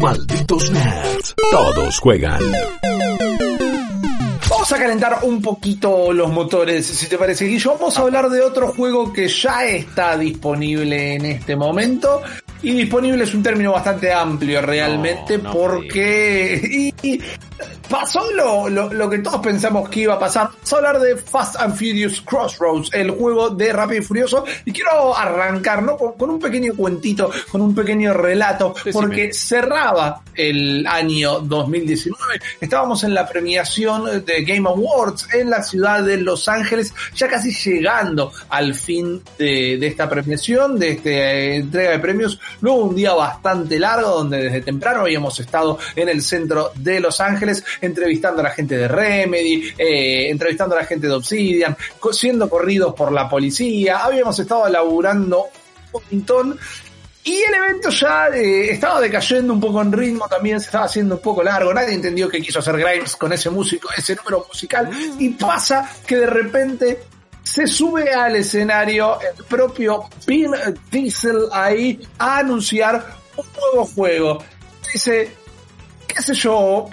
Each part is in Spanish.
Malditos nerds. Todos juegan. Vamos a calentar un poquito los motores, si te parece, Guillo. Vamos a hablar de otro juego que ya está disponible en este momento. Y disponible es un término bastante amplio realmente No, no porque... y- pasó lo, lo, lo que todos pensamos que iba a pasar. Vamos a hablar de Fast and Furious Crossroads, el juego de Rápido y Furioso. Y quiero arrancar ¿no? con, con un pequeño cuentito, con un pequeño relato, Decime. porque cerraba el año 2019. Estábamos en la premiación de Game Awards en la ciudad de Los Ángeles, ya casi llegando al fin de, de esta premiación, de esta entrega de premios. Luego un día bastante largo donde desde temprano habíamos estado en el centro de Los Ángeles entrevistando a la gente de Remedy, eh, entrevistando a la gente de Obsidian, siendo corridos por la policía. Habíamos estado laburando un montón y el evento ya eh, estaba decayendo un poco en ritmo, también se estaba haciendo un poco largo. Nadie entendió qué quiso hacer Grimes con ese músico, ese número musical. Y pasa que de repente se sube al escenario el propio Vin Diesel ahí a anunciar un nuevo juego. Dice, qué sé yo,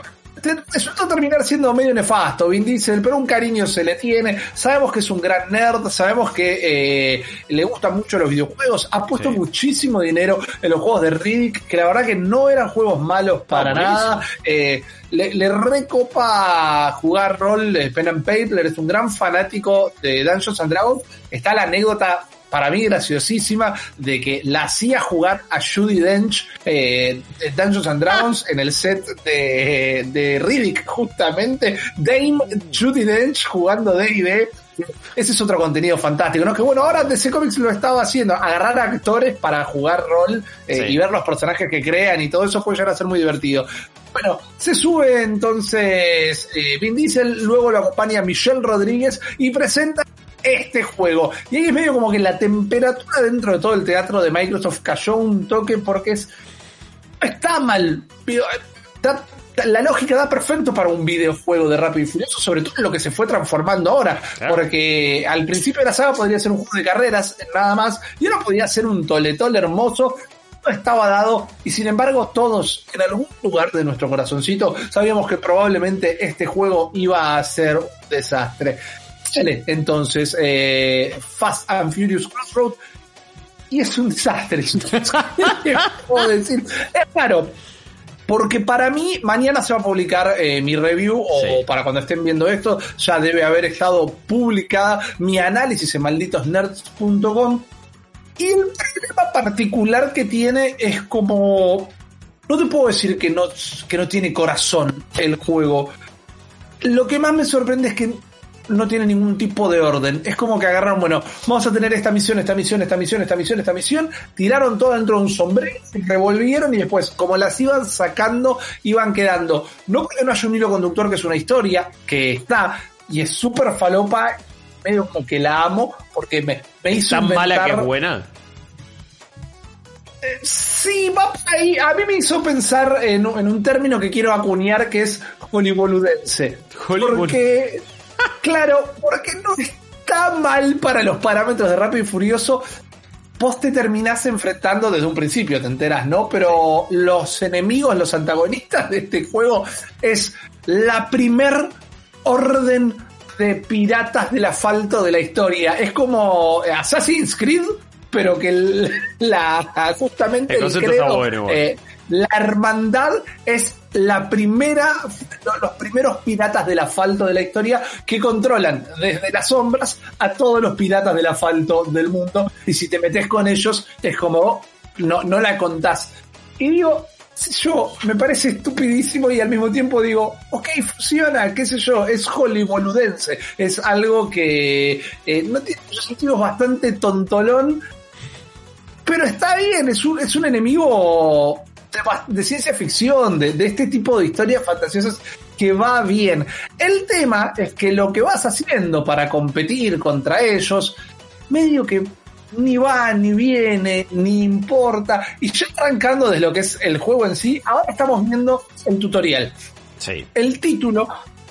resultó terminar siendo medio nefasto Vin Diesel, pero un cariño se le tiene. Sabemos que es un gran nerd, sabemos que eh, le gustan mucho los videojuegos, ha puesto Sí. muchísimo dinero en los juegos de Riddick, que la verdad que no eran juegos malos para nada. Eh, le, le recopa jugar rol de Pen and Paper, es un gran fanático de Dungeons and Dragons. Está la anécdota para mí graciosísima de que la hacía jugar a Judy Dench eh, de Dungeons and Dragons en el set de, de Riddick, justamente. Dame Judy Dench jugando D&D. Ese es otro contenido fantástico, ¿no? Que bueno, ahora DC Comics lo estaba haciendo, agarrar actores para jugar rol eh, Sí. y ver los personajes que crean y todo eso puede llegar a ser muy divertido. Bueno, se sube entonces eh, Vin Diesel, luego lo acompaña Michelle Rodríguez y presenta este juego. Y ahí es medio como que la temperatura dentro de todo el teatro de Microsoft cayó un toque porque es no está mal. eh, la lógica da perfecto para un videojuego de Rápido y Furioso, sobre todo en lo que se fue transformando ahora. Claro. Porque al principio de la saga podría ser un juego de carreras, nada más, y ahora podría ser un toletol hermoso. No estaba dado, y sin embargo, todos en algún lugar de nuestro corazoncito sabíamos que probablemente este juego iba a ser un desastre. Entonces, eh, Fast and Furious Crossroad y es un desastre. ¿Qué puedo decir? Es claro, porque para mí mañana se va a publicar eh, mi review o Sí. para cuando estén viendo esto ya debe haber estado publicada mi análisis en malditosnerds.com y el problema particular que tiene es como no te puedo decir que no que no tiene corazón el juego. Lo que más me sorprende es que no tiene ningún tipo de orden. Es como que agarraron, bueno, vamos a tener esta misión, esta misión, esta misión, esta misión, esta misión, tiraron todo dentro de un sombrero, revolvieron y después, como las iban sacando, iban quedando. No porque no haya un hilo conductor que es una historia, que está, y es súper falopa, medio como que la amo, porque me, me hizo Tan mala que es buena. Sí, va ahí. A mí me hizo pensar en, un- en un término que quiero acuñar que es hollywoodense. Hollywood. Porque, claro, porque no está mal para los parámetros de Rápido y Furioso. Vos te terminás enfrentando desde un principio, te enteras, ¿no? Pero los enemigos, los antagonistas de este juego es la primer orden de piratas del asfalto de la historia. Es como Assassin's Creed, pero que el- la justamente El el, concepto credo, está bueno, eh, la hermandad es la primera, lo- los primeros piratas del asfalto de la historia que controlan desde las sombras a todos los piratas del asfalto del mundo. Y si te metes con ellos, es como no, no la contás. Y digo, yo, me parece estupidísimo y al mismo tiempo digo, ok, funciona, qué sé yo, es hollywoodense, es algo que eh, no tiene muchos sentidos bastante tontolón, pero está bien, es un, es un enemigo de, ciencia ficción, de, de este tipo de historias fantasiosas que va bien. El tema es que lo que vas haciendo para competir contra ellos, medio que ni va, ni viene, ni importa. Y ya arrancando desde lo que es el juego en sí, ahora estamos viendo el tutorial. Sí. El título,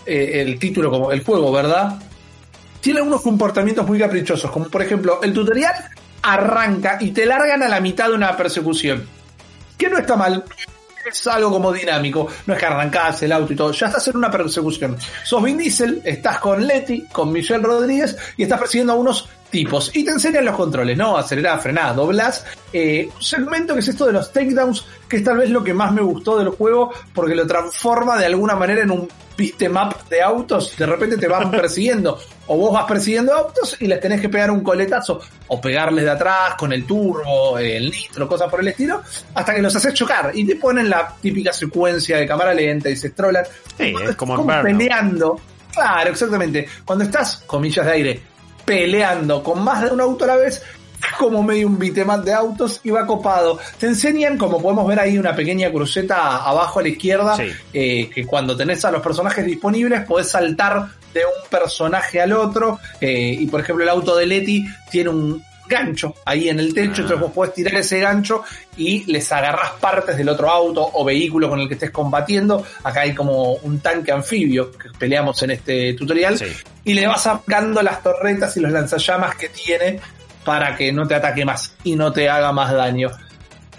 eh, el título como el juego, ¿verdad? Tiene algunos comportamientos muy caprichosos, como por ejemplo, el tutorial arranca y te largan a la mitad de una persecución. Que no está mal, es algo como dinámico. No es que arrancás el auto y todo. Ya estás en una persecución. Sos Vin Diesel, estás con Letty, con Michelle Rodríguez y estás persiguiendo a unos tipos. Y te enseñan los controles, ¿no? Acelerar, frenar, doblas. Eh, un segmento que es esto de los takedowns, que es tal vez lo que más me gustó del juego, porque lo transforma de alguna manera en un map de autos. De repente te van persiguiendo. O vos vas persiguiendo autos y les tenés que pegar un coletazo. O pegarles de atrás con el turbo, el nitro, cosas por el estilo. Hasta que los haces chocar. Y te ponen la típica secuencia de cámara lenta y se estrolan. Sí, es como como peleando. Claro, exactamente. Cuando estás, comillas de aire, peleando con más de un auto a la vez, es como medio un bitemat de autos y va copado. Te enseñan, como podemos ver ahí, una pequeña cruceta abajo a la izquierda, Sí. eh, que cuando tenés a los personajes disponibles podés saltar de un personaje al otro. eh, y por ejemplo, el auto de Leti tiene un gancho ahí en el techo, Ah. entonces vos podés tirar ese gancho y les agarrás partes del otro auto o vehículo con el que estés combatiendo. Acá hay como un tanque anfibio que peleamos en este tutorial Sí. y le vas sacando las torretas y los lanzallamas que tiene para que no te ataque más y no te haga más daño.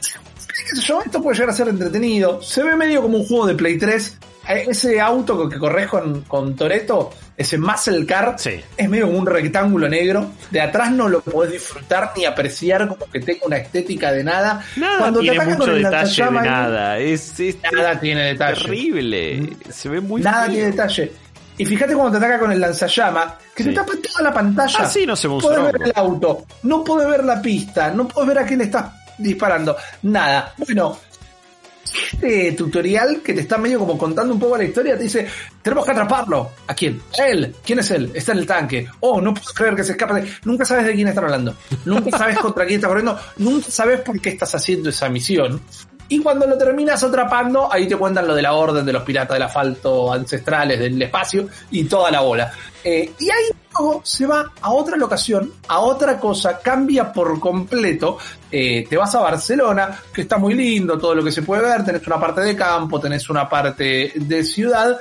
¿Qué sé yo? Esto puede llegar a ser entretenido. Se ve medio como un juego de Play 3. Eh, Ese auto que corres con, con Toreto, ese Muscle Car, Sí. es medio como un rectángulo negro. De atrás no lo podés disfrutar ni apreciar como que tenga una estética de nada. Nada te tiene atacan mucho con el detalle de nada. Es, es Nada tiene detalle. terrible. Se ve muy Nada feo. tiene detalle. Y fíjate cuando te ataca con el lanzallama, que Sí. te tapa toda la pantalla. Ah, sí, no se un Podés ver el auto, no podés ver la pista, no podés ver a quién le estás disparando, nada. Bueno, este tutorial que te está medio como contando un poco la historia, te dice, tenemos que atraparlo. ¿A quién? A él. ¿Quién es él? Está en el tanque. Oh, no puedo creer que se escapa. de-". Nunca sabes de quién están hablando. Nunca sabes contra quién estás corriendo. Nunca sabes por qué estás haciendo esa misión. Y cuando lo terminas atrapando, ahí te cuentan lo de la orden de los piratas del asfalto ancestrales del espacio y toda la bola. Eh, y ahí luego se va a otra locación, a otra cosa, cambia por completo. Eh, te vas a Barcelona, que está muy lindo, todo lo que se puede ver. Tenés una parte de campo, tenés una parte de ciudad.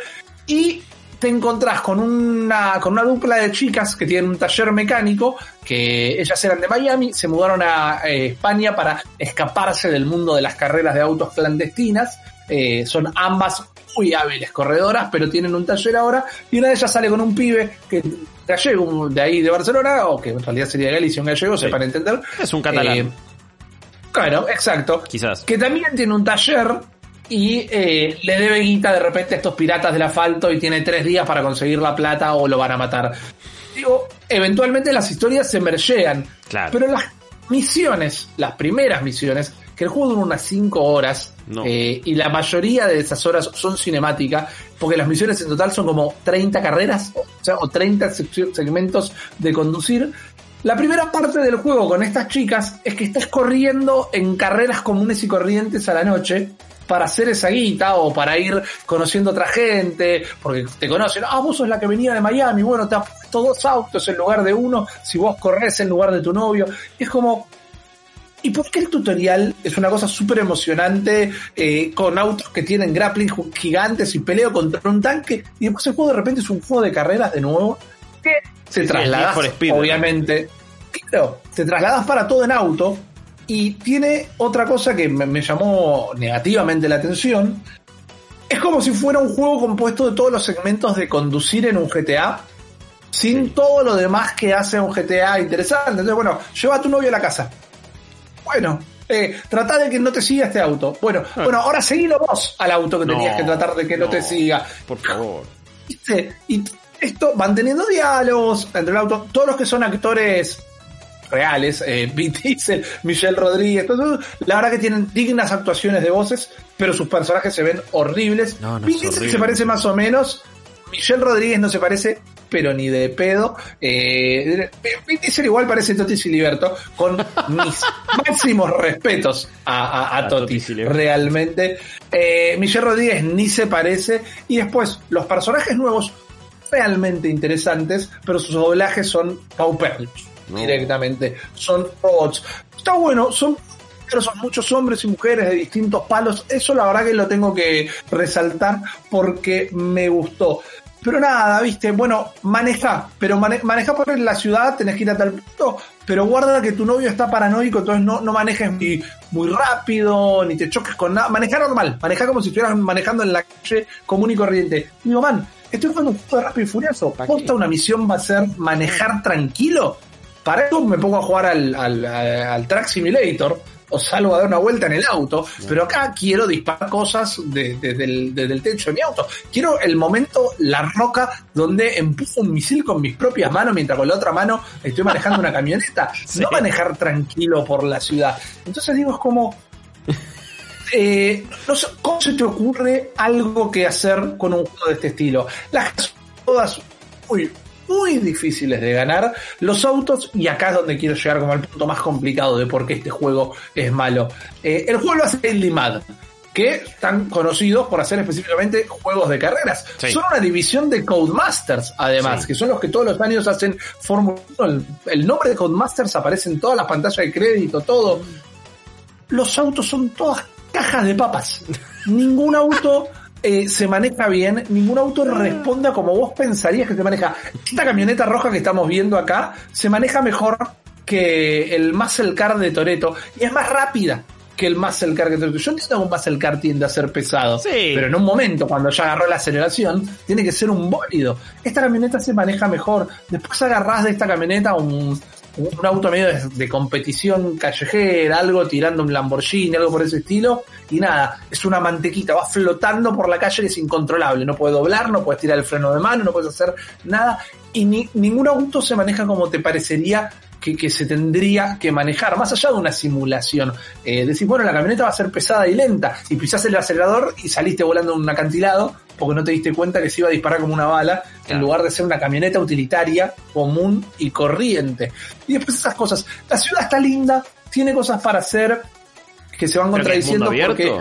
Y te encontrás con una, con una dupla de chicas que tienen un taller mecánico, que ellas eran de Miami, se mudaron a eh, España para escaparse del mundo de las carreras de autos clandestinas. Eh, son ambas muy hábiles corredoras, pero tienen un taller ahora, y una de ellas sale con un pibe que gallego de ahí de Barcelona, o que en realidad sería Galicia, un gallego, Sí. sepan entender. Es un catalán. Eh, claro, exacto Quizás. que también tiene un taller y eh, le debe guita de repente a estos piratas del asfalto y tiene tres días para conseguir la plata o lo van a matar. Digo, eventualmente las historias se mergean, Claro. pero las misiones, las primeras misiones, que el juego dura unas 5 horas No. eh, y la mayoría de esas horas son cinemáticas, porque las misiones en total son como 30 carreras, o sea, o 30 sec- segmentos de conducir. La primera parte del juego con estas chicas es que estás corriendo en carreras comunes y corrientes a la noche para hacer esa guita o para ir conociendo otra gente, porque te conocen, ah, vos sos la que venía de Miami, bueno, te has puesto dos autos en lugar de uno, si vos corres en lugar de tu novio. Es como, ¿Y por qué el tutorial es una cosa súper emocionante eh, con autos que tienen grappling gigantes y peleo contra un tanque? Y después el juego de repente es un juego de carreras de nuevo que Sí, te sí, ¿no? obviamente. Claro, te trasladas para todo en auto y tiene otra cosa que me, me llamó negativamente la atención. Es como si fuera un juego compuesto de todos los segmentos de conducir en un GTA, sin todo lo demás que hace un GTA interesante. Entonces, bueno, lleva a tu novio a la casa. Bueno, eh, trata de que no te siga este auto. Bueno, bueno, ahora seguilo vos al auto que Ah. No, tenías que tratar de que no, no. te siga. Por favor. ¿Viste? Y esto van teniendo diálogos entre el auto. Todos los que son actores reales, eh, Vin Diesel, Michelle Rodríguez, todo la verdad que tienen dignas actuaciones de voces, pero sus personajes se ven horribles. No, no, Vin es Diesel horrible. se parece más o menos. Michelle Rodríguez no se parece pero ni de pedo. Eh, Vin Diesel igual parece Toti Siliberto, con mis máximos respetos a, a, a realmente. Eh, Michelle Rodríguez ni se parece. Y después, los personajes nuevos realmente interesantes, pero sus doblajes son pauperos No. directamente. Son robots. Está bueno, son pero son muchos hombres y mujeres de distintos palos. Eso la verdad que lo tengo que resaltar porque me gustó. Pero nada, viste, bueno, maneja, pero mane maneja por la ciudad, tenés que ir a tal punto, pero guarda que tu novio está paranoico, entonces no, no manejes muy, muy rápido, ni te choques con nada, maneja normal, maneja como si estuvieras manejando en la calle común y corriente. Digo, man, estoy jugando un juego de rápido y furioso, ¿Pa' posta una misión va a ser manejar tranquilo. Para eso me pongo a jugar al, al, al- Track Simulator o salgo a dar una vuelta en el auto, pero acá quiero disparar cosas de- de- desde el techo de mi auto. Quiero el momento, la roca, donde empujo un misil con mis propias manos mientras con la otra mano estoy manejando una camioneta. Sí. No manejar tranquilo por la ciudad. Entonces digo, es como... eh, no sé, ¿cómo se te ocurre algo que hacer con un juego de este estilo? Las todas muy, muy difíciles de ganar. Los autos, y acá es donde quiero llegar como al punto más complicado de por qué este juego es malo. Eh, el juego lo hace Indie Mad, que están conocidos por hacer específicamente juegos de carreras. Sí. Son una división de Codemasters, además, Sí. que son los que todos los años hacen Fórmula 1. El, el nombre de Codemasters aparece en todas las pantallas de crédito, todo los autos son todas cajas de papas. Ningún auto eh, se maneja bien, ningún auto responde a como vos pensarías que se maneja. Esta camioneta roja que estamos viendo acá se maneja mejor que el Muscle Car de Toreto y es más rápida que el Muscle Car que Toreto. Yo entiendo que un Muscle Car tiende a ser pesado, Sí. pero en un momento cuando ya agarró la aceleración tiene que ser un bólido. Esta camioneta se maneja mejor. Después agarrás de esta camioneta un, un auto medio de, competición callejera, algo tirando un Lamborghini, algo por ese estilo, y nada, es una mantequita, va flotando por la calle que es incontrolable, no puede doblar, no puedes tirar el freno de mano, no puedes hacer nada, y ni, ningún auto se maneja como te parecería que, que se tendría que manejar, más allá de una simulación. Eh, decís, bueno, la camioneta va a ser pesada y lenta, y pisás el acelerador y saliste volando en un acantilado, porque no te diste cuenta que se iba a disparar como una bala, en lugar de ser una camioneta utilitaria, común y corriente. Y después esas cosas. La ciudad está linda, tiene cosas para hacer que se van es contradiciendo porque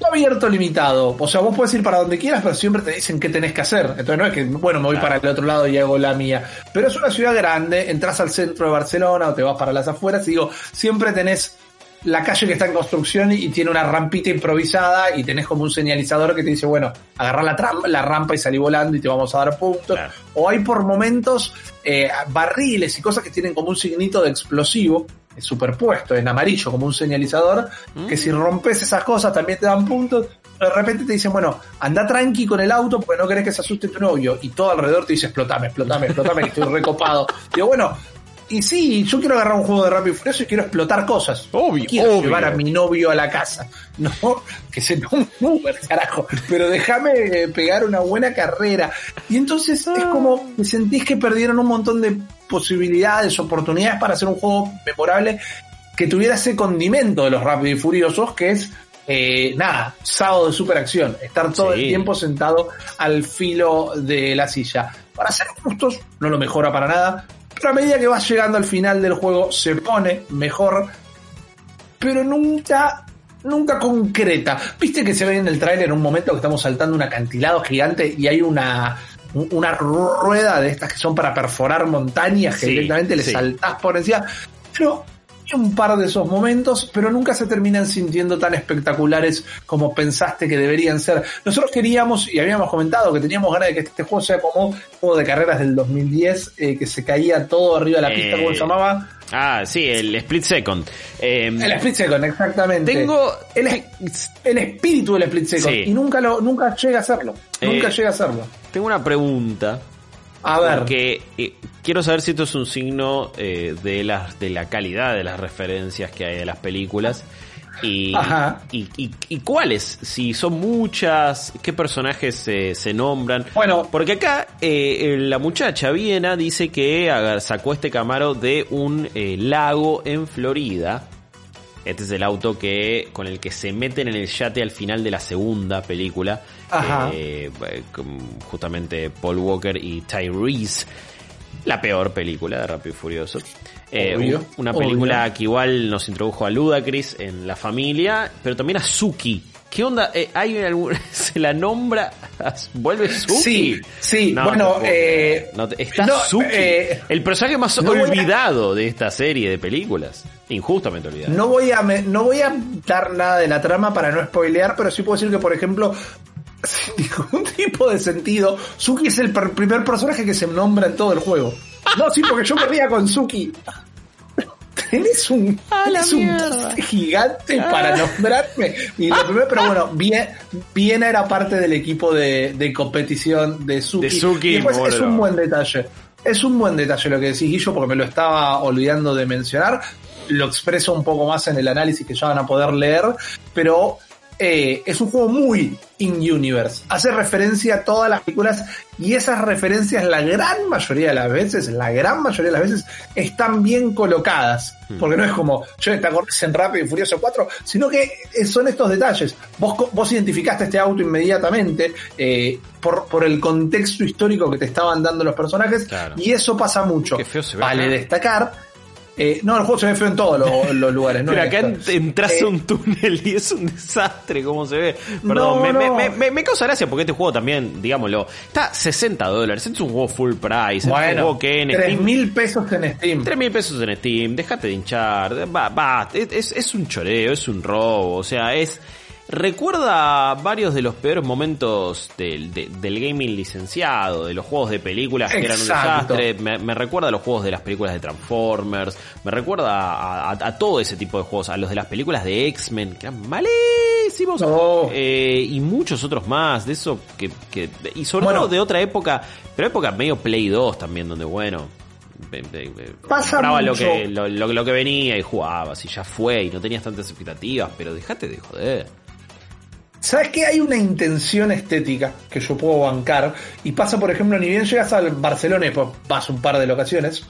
no abierto limitado. O sea, vos puedes ir para donde quieras, pero siempre te dicen qué tenés que hacer. Entonces no es que, bueno, me voy Claro. para el otro lado y hago la mía. Pero es una ciudad grande, entras al centro de Barcelona o te vas para las afueras y digo, siempre tenés la calle que está en construcción y tiene una rampita improvisada y tenés como un señalizador que te dice, bueno, agarrar la, la rampa y salí volando y te vamos a dar puntos. Claro. O hay por momentos eh, barriles y cosas que tienen como un signito de explosivo superpuesto en amarillo como un señalizador, que si rompes esas cosas también te dan puntos. De repente te dicen, bueno, anda tranqui con el auto porque no querés que se asuste tu novio. Y todo alrededor te dice, explotame, explotame, explotame, que estoy recopado. Digo, bueno, y sí, yo quiero agarrar un juego de Rápido y Furioso y quiero explotar cosas. Obvio, quiero obvio. llevar a mi novio a la casa. No, que se tome un Uber, carajo. Pero déjame pegar una buena carrera. Y entonces es como que sentís que perdieron un montón de posibilidades, oportunidades para hacer un juego memorable que tuviera ese condimento de los Rápidos y Furiosos, que es eh, nada, sábado de superacción, estar todo Sí. el tiempo sentado al filo de la silla. Para ser justos, no lo mejora para nada, a medida que vas llegando al final del juego se pone mejor, pero nunca, nunca concreta. Viste que se ve en el tráiler en un momento que estamos saltando un acantilado gigante y hay una una rueda de estas que son para perforar montañas que Sí, directamente le sí. saltás por encima. Pero un par de esos momentos, pero nunca se terminan sintiendo tan espectaculares como pensaste que deberían ser. Nosotros queríamos, y habíamos comentado, que teníamos ganas de que este juego sea como un juego de carreras del 2010, eh, que se caía todo arriba de la pista, Eh, ¿cómo se llamaba? Ah, sí, el Split Second. Eh, El Split Second, exactamente. Tengo. el, el espíritu del Split Second. Sí. Y nunca lo, nunca llega a hacerlo. Nunca Eh, llega a hacerlo. Tengo una pregunta. A ver. Porque eh, quiero saber si esto es un signo eh, de, las, de la calidad de las referencias que hay de las películas. Y, Ajá. y, y- y cuáles, si son muchas, qué personajes se- se nombran. Bueno, Porque acá eh, eh, la muchacha Viena dice que sacó este camaro de un eh, lago en Florida. Este es el auto que con el que se meten en el yate al final de la segunda película. Eh, justamente Paul Walker y Tyrese. La peor película de Rápido y Furioso. Eh, Obvio, una película obvio. que igual nos introdujo a Ludacris en la familia, pero también a Suki. ¿Qué onda? Eh, ¿Hay algún, ¿Se la nombra? ¿Vuelve Suki? Sí, sí, No, bueno, eh, No está no, Suki, eh, el personaje más a- olvidado de esta serie de películas. Injustamente olvidado. No voy a me- no voy a dar nada de la trama para no spoilear, pero sí puedo decir que, por ejemplo, sin ningún tipo de sentido, Suki es el per- primer personaje que se nombra en todo el juego. No, sí, porque yo me ría con Suki. Tenés un, tenés un gigante para nombrarme. Y lo primero, pero bueno, bien, bien era parte del equipo de, de competición de Suki. De Suki, Y después es un buen detalle. Es un buen detalle lo que decís, Guillo, porque me lo estaba olvidando de mencionar. Lo expreso un poco más en el análisis que ya van a poder leer, pero eh, es un juego muy in-universe. Hace referencia a todas las películas y esas referencias, la gran mayoría de las veces, la gran mayoría de las veces, están bien colocadas. Porque no es como, yo te acordás en Rápido y Furioso 4, sino que eh, son estos detalles. Vos, vos identificaste este auto inmediatamente eh, por, por el contexto histórico que te estaban dando los personajes Claro. y eso pasa mucho. Qué feo se ve vale destacar. Eh, no, el juego se ve feo en todos los, los lugares. No Pero acá entras Eh, a un túnel y es un desastre cómo se ve. Perdón, No, me, no. me- me- me causa gracia porque este juego también, digámoslo, está 60 dólares. Es un juego full price. este es un Bueno, juego que en 3 Steam mil pesos en Steam. 3 mil pesos en Steam, déjate de hinchar, va, va, es- es un choreo, es un robo, o sea, es... Recuerda varios de los peores momentos del, de- del gaming licenciado, de los juegos de películas que eran un desastre, me, me recuerda a los juegos de las películas de Transformers, me recuerda a, a- a todo ese tipo de juegos, a los de las películas de X-Men, que eran malísimos, No. eh, y muchos otros más, de eso que... que- y sobre Bueno. todo de otra época, pero época medio Play 2 también, donde bueno... ve- ve- ve- Pasa lo que, lo, lo- lo que venía y jugabas y ya fue y no tenías tantas expectativas, pero déjate de joder. ¿Sabes que hay una intención estética que yo puedo bancar? Y pasa, por ejemplo, ni bien llegas al Barcelona y pues vas un par de locaciones.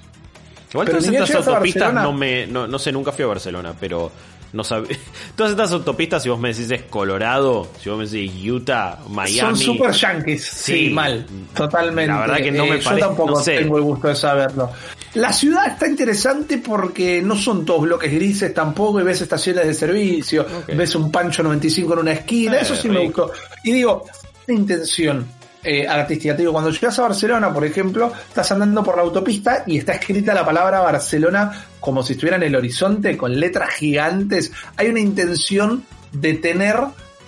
Igual Pero todas estas autopistas Barcelona- no me, no, no sé, nunca fui a Barcelona, pero no sabía. Todas estas autopistas, si vos me decís es Colorado, si vos me decís Utah, Miami. Son super yankees. Sí, Sí. mal. Totalmente. La verdad que no me yo parece- tampoco no sé. tengo el gusto de saberlo. La ciudad está interesante porque no son todos bloques grises tampoco y ves estaciones de servicio, ves un Pancho 95 en una esquina, Eh, eso sí me gustó. Y digo, una intención eh, artística. Te digo, cuando llegas a Barcelona, por ejemplo, estás andando por la autopista y está escrita la palabra Barcelona como si estuviera en el horizonte con letras gigantes. Hay una intención de tener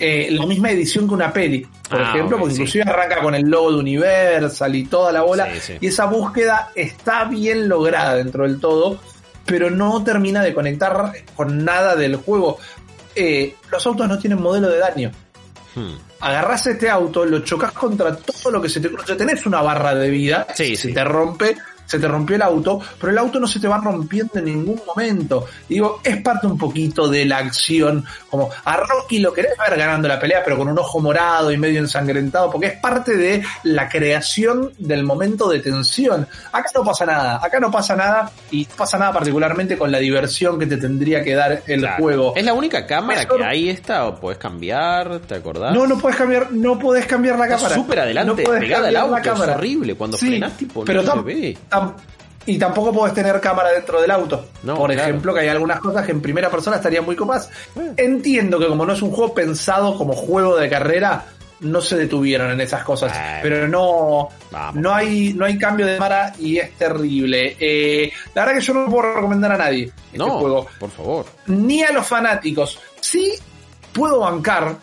eh, la misma edición que una peli, por Ah, ejemplo, porque sí. inclusive arranca con el logo de Universal y toda la bola. Sí, sí. Y esa búsqueda está bien lograda dentro del todo, pero no termina de conectar con nada del juego. Eh, los autos no tienen modelo de daño Hmm. agarrás este auto, lo chocas contra todo lo que se te cruce, tenés una barra de vida, Sí, se sí. te rompe, se te rompió el auto, pero el auto no se te va rompiendo en ningún momento. Digo, es parte un poquito de la acción, como a Rocky lo querés ver ganando la pelea, pero con un ojo morado y medio ensangrentado, porque es parte de la creación del momento de tensión. Acá no pasa nada, acá no pasa nada, y no pasa nada particularmente con la diversión que te tendría que dar el Claro. juego. ¿Es la única cámara Eso- que hay esta o podés cambiar? ¿Te acordás? No, no puedes cambiar, no podés cambiar la Está cámara. súper adelante, No podés pegada al cambiar la auto, es horrible. Cuando frenás, tipo, no se ve. Y tampoco podés tener cámara dentro del auto. No, Por claro. ejemplo, que hay algunas cosas que en primera persona estarían muy copas. Entiendo que como no es un juego pensado como juego de carrera, no se detuvieron en esas cosas. Pero no, Vamos. no hay, no hay cambio de cámara y es terrible. Eh, la verdad que yo no lo puedo recomendar a nadie este No, juego por favor. ni a los fanáticos. Sí puedo bancar,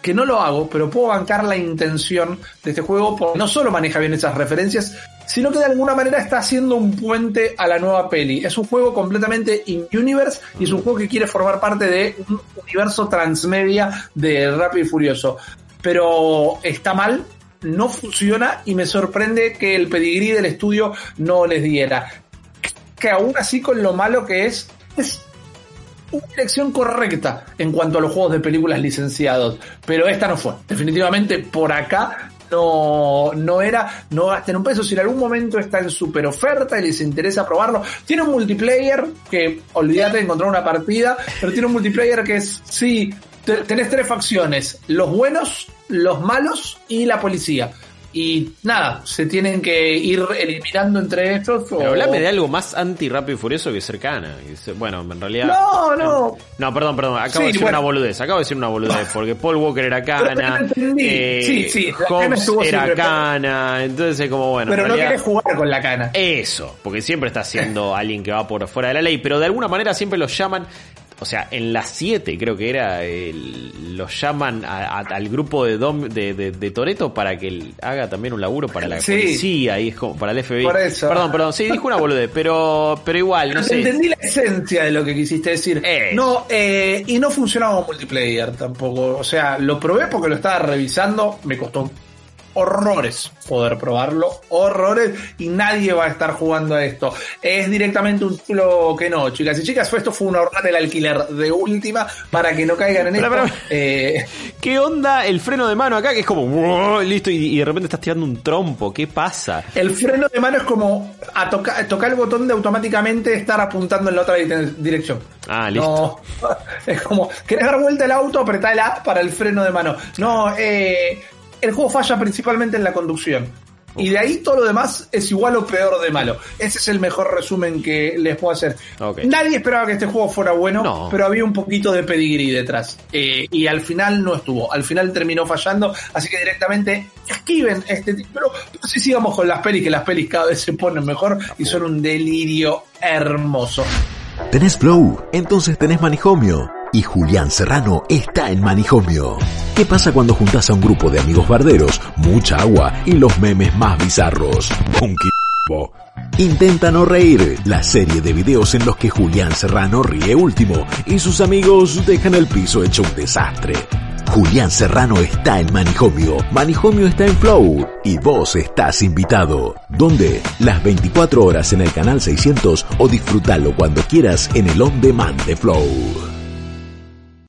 que no lo hago, pero puedo bancar la intención de este juego, porque no solo maneja bien esas referencias, sino que de alguna manera está haciendo un puente a la nueva peli. Es un juego completamente in-universe y es un juego que quiere formar parte de un universo transmedia de Rápido y Furioso. Pero está mal, no funciona y me sorprende que el pedigrí del estudio no les diera. Que aún así con lo malo que es, es una dirección correcta en cuanto a los juegos de películas licenciados, pero esta no fue. Definitivamente por acá no, no era, no gasten un peso. Si en algún momento está en super oferta y les interesa probarlo, tiene un multiplayer que olvídate de encontrar una partida, pero tiene un multiplayer que es, sí, tenés tres facciones, los buenos, los malos y la policía y nada, se tienen que ir eliminando entre estos. Pero hablame de algo más anti Rápido y Furioso que cercana. Bueno, en realidad. No, no. No, perdón, perdón. Acabo de decir una boludez. Acabo de decir una boludez. Porque Paul Walker era cana. Eh, sí, sí. Hobbs era cana. Entonces, como bueno. Pero no querés jugar con la cana. Eso. Porque siempre está siendo alguien que va por fuera de la ley. Pero de alguna manera siempre los llaman o sea, en las 7 creo que era, los llaman al grupo de, de, de, Toreto para que haga también un laburo para la policía y es como para el FBI. Perdón, perdón, sí, dijo una boludez, pero, pero igual, no sé. Entendí la esencia de lo que quisiste decir. Eh. No, eh, y no funcionaba multiplayer tampoco. O sea, lo probé porque lo estaba revisando, me costó horrores poder probarlo, horrores, y nadie va a estar jugando a esto. Es directamente un título que no, chicas y chicas, esto fue una horror del alquiler de última para que no caigan en esto. Eh, ¿Qué onda el freno de mano acá? Que es como, listo, y, de repente estás tirando un trompo, ¿qué pasa? El freno de mano es como a tocar el botón de automáticamente estar apuntando en la otra dirección. Ah, listo. es como, ¿querés dar vuelta el auto? Apretá el A para el freno de mano. No, eh, el juego falla principalmente en la conducción. Y de ahí todo lo demás es igual o peor de malo. Ese es el mejor resumen que les puedo hacer. Nadie esperaba que este juego fuera bueno, pero había un poquito de pedigrí detrás. Eh, y al final no estuvo. Al final terminó fallando. Así que directamente esquiven este título. Pero si sigamos con las pelis, que las pelis cada vez se ponen mejor y son un delirio hermoso. ¿Tenés Flow? Entonces tenés Manijomio y Julián Serrano está en Manijomio. ¿Qué pasa cuando juntas a un grupo de amigos barderos, mucha agua y los memes más bizarros? Un Intenta no reír, la serie de videos en los que Julián Serrano ríe último y sus amigos dejan el piso hecho un desastre. Julián Serrano está en Manijomio, Manijomio está en Flow y vos estás invitado. ¿Dónde? Las 24 horas en el canal 600 o disfrútalo cuando quieras en el On Demand de Flow.